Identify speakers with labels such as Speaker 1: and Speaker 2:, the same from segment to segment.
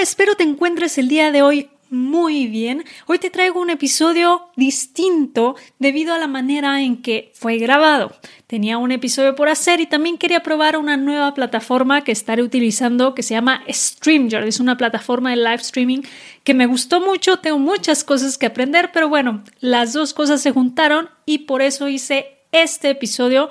Speaker 1: Espero te encuentres el día de hoy muy bien. Hoy te traigo un episodio distinto debido a la manera en que fue grabado. Tenía un episodio por hacer y también quería probar una nueva plataforma que estaré utilizando que se llama StreamYard. Es una plataforma de live streaming que me gustó mucho. Tengo muchas cosas que aprender, pero bueno, las dos cosas se juntaron y por eso hice este episodio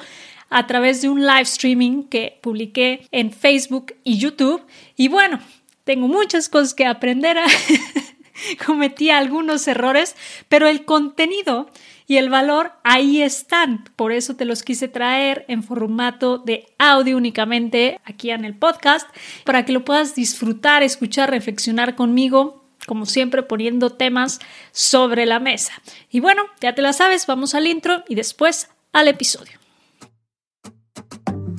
Speaker 1: a través de un live streaming que publiqué en Facebook y YouTube. Y bueno, tengo muchas cosas que aprender. Cometí algunos errores, pero el contenido y el valor ahí están. Por eso te los quise traer en formato de audio únicamente aquí en el podcast, para que lo puedas disfrutar, escuchar, reflexionar conmigo como siempre poniendo temas sobre la mesa. Y bueno, ya te la sabes, vamos al intro y después al episodio.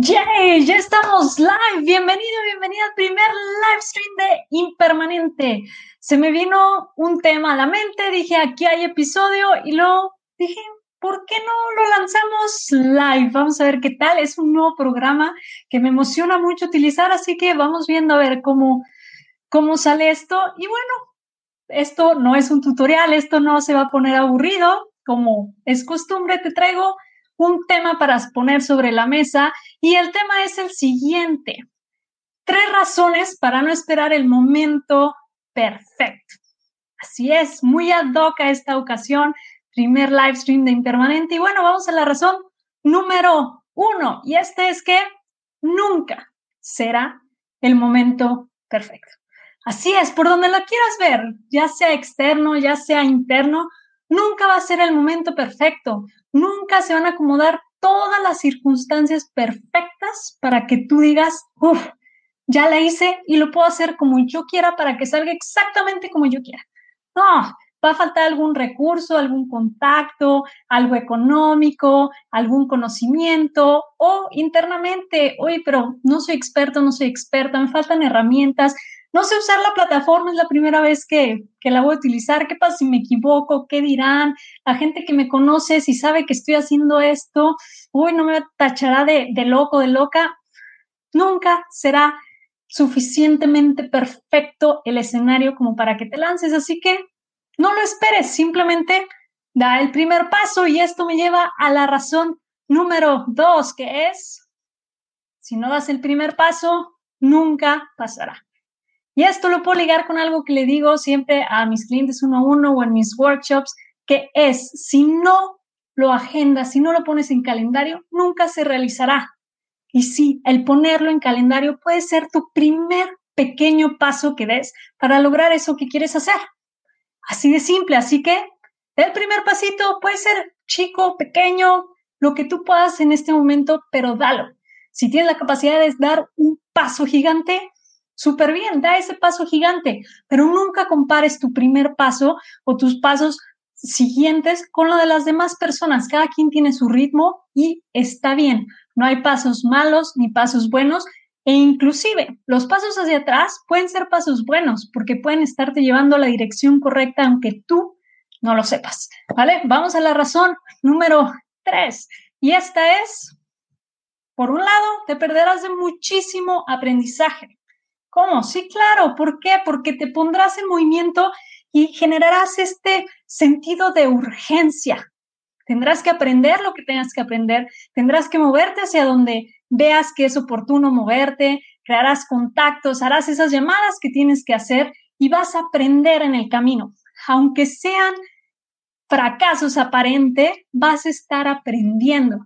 Speaker 1: ¡Yay! Ya estamos live. Bienvenido, bienvenida al primer live stream de Impermanente. Se me vino un tema a la mente, dije, aquí hay episodio y luego dije, ¿por qué no lo lanzamos live? Vamos a ver qué tal. Es un nuevo programa que me emociona mucho utilizar, así que vamos viendo a ver cómo, cómo sale esto. Y bueno, esto no es un tutorial, esto no se va a poner aburrido. Como es costumbre, te traigo un tema para poner sobre la mesa y el tema es el siguiente. Tres razones para no esperar el momento perfecto. Así es, muy ad hoc a esta ocasión, primer live stream de Impermanente. Y bueno, vamos a la razón número uno, y este es que nunca será el momento perfecto. Así es, por donde lo quieras ver, ya sea externo, ya sea interno, nunca va a ser el momento perfecto. Nunca se van a acomodar todas las circunstancias perfectas para que tú digas, uff, ya la hice y lo puedo hacer como yo quiera para que salga exactamente como yo quiera. No, va a faltar algún recurso, algún contacto, algo económico, algún conocimiento o internamente, oye, pero no soy experto, no soy experta, me faltan herramientas, no sé usar la plataforma, es la primera vez que, la voy a utilizar. ¿Qué pasa si me equivoco? ¿Qué dirán? La gente que me conoce, si sabe que estoy haciendo esto, uy, no me tachará de, de loco, de loca. Nunca será suficientemente perfecto el escenario como para que te lances. Así que no lo esperes, simplemente da el primer paso y esto me lleva a la razón número dos, que es, si no das el primer paso, nunca pasará. Y esto lo puedo ligar con algo que le digo siempre a mis clientes uno a uno o en mis workshops, que es, si no lo agendas, si no lo pones en calendario, nunca se realizará. Y sí, el ponerlo en calendario puede ser tu primer pequeño paso que des para lograr eso que quieres hacer. Así de simple, así que el primer pasito puede ser chico, pequeño, lo que tú puedas en este momento, pero dalo. Si tienes la capacidad de dar un paso gigante, súper bien, da ese paso gigante, pero nunca compares tu primer paso o tus pasos siguientes con lo de las demás personas. Cada quien tiene su ritmo y está bien. No hay pasos malos ni pasos buenos e inclusive los pasos hacia atrás pueden ser pasos buenos porque pueden estarte llevando a la dirección correcta aunque tú no lo sepas. ¿Vale? Vamos a la razón número tres. Y esta es, por un lado, te perderás de muchísimo aprendizaje. ¿Cómo? Sí, claro. ¿Por qué? Porque te pondrás en movimiento y generarás este sentido de urgencia. Tendrás que aprender lo que tengas que aprender, tendrás que moverte hacia donde veas que es oportuno moverte, crearás contactos, harás esas llamadas que tienes que hacer y vas a aprender en el camino. Aunque sean fracasos aparentes, vas a estar aprendiendo.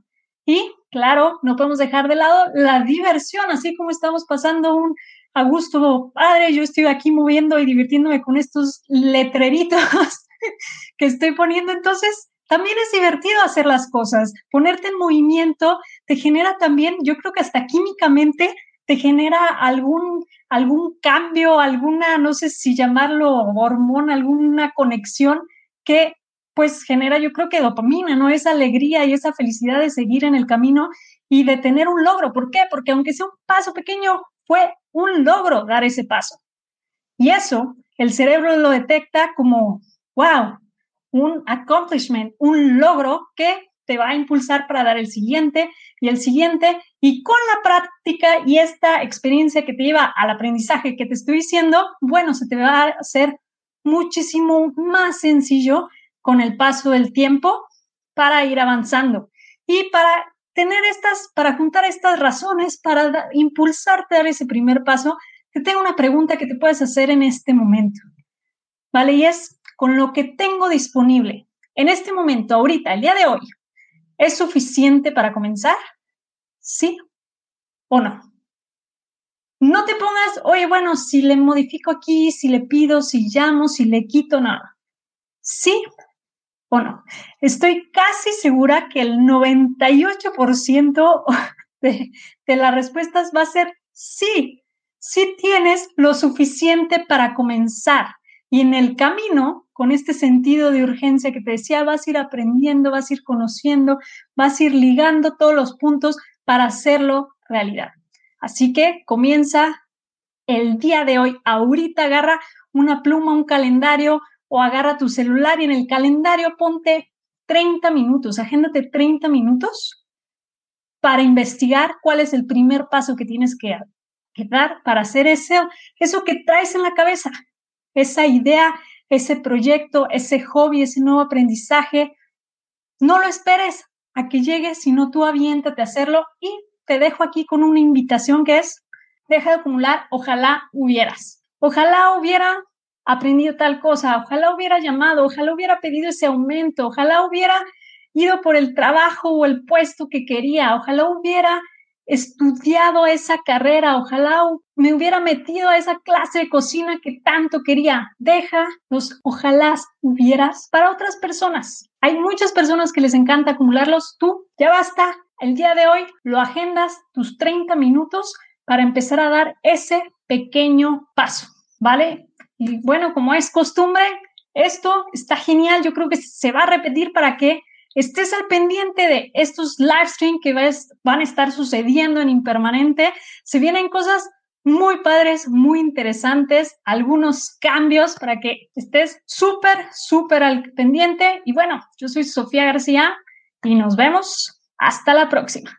Speaker 1: Y claro, no podemos dejar de lado la diversión, así como estamos pasando un a gusto, padre, yo estoy aquí moviendo y divirtiéndome con estos letreritos que estoy poniendo. Entonces, también es divertido hacer las cosas. Ponerte en movimiento te genera también, yo creo que hasta químicamente te genera algún, algún cambio, alguna, no sé si llamarlo hormona, alguna conexión que pues genera yo creo que dopamina, ¿no? Esa alegría y esa felicidad de seguir en el camino y de tener un logro. ¿Por qué? Porque aunque sea un paso pequeño, fue un logro dar ese paso. Y eso el cerebro lo detecta como, wow, un accomplishment, un logro que te va a impulsar para dar el siguiente y el siguiente. Y con la práctica y esta experiencia que te lleva al aprendizaje que te estoy diciendo, bueno, se te va a hacer muchísimo más sencillo con el paso del tiempo para ir avanzando. Y para tener estas, para juntar estas razones, para impulsarte a dar ese primer paso, te tengo una pregunta que te puedes hacer en este momento. ¿Vale? Y es, con lo que tengo disponible en este momento, ahorita, el día de hoy, ¿es suficiente para comenzar? ¿Sí o no? No te pongas, oye, bueno, si le modifico aquí, si le pido, si llamo, si le quito, nada. ¿Sí o no? Estoy casi segura que el 98% de, de las respuestas va a ser sí si tienes lo suficiente para comenzar. Y en el camino, con este sentido de urgencia que te decía, vas a ir aprendiendo, vas a ir conociendo, vas a ir ligando todos los puntos para hacerlo realidad. Así que comienza el día de hoy. Ahorita agarra una pluma, un calendario o agarra tu celular y en el calendario ponte 30 minutos, agéndate 30 minutos para investigar cuál es el primer paso que tienes que dar para hacer eso, eso que traes en la cabeza, esa idea, ese proyecto, ese hobby, ese nuevo aprendizaje. No lo esperes a que llegue, sino tú aviéntate a hacerlo y te dejo aquí con una invitación que es, deja de acumular, ojalá hubieras. Ojalá hubiera aprendido tal cosa, ojalá hubiera llamado, ojalá hubiera pedido ese aumento, ojalá hubiera ido por el trabajo o el puesto que quería, ojalá hubiera estudiado esa carrera, ojalá me hubiera metido a esa clase de cocina que tanto quería. Deja los ojalá hubieras para otras personas. Hay muchas personas que les encanta acumularlos. Tú ya basta. El día de hoy lo agendas tus 30 minutos para empezar a dar ese pequeño paso, ¿vale? Y bueno, como es costumbre, esto está genial. Yo creo que se va a repetir para que estés al pendiente de estos live stream que van a estar sucediendo en Impermanente. Se vienen cosas muy padres, muy interesantes, algunos cambios para que estés súper, súper al pendiente. Y bueno, yo soy Sofía García y nos vemos. Hasta la próxima.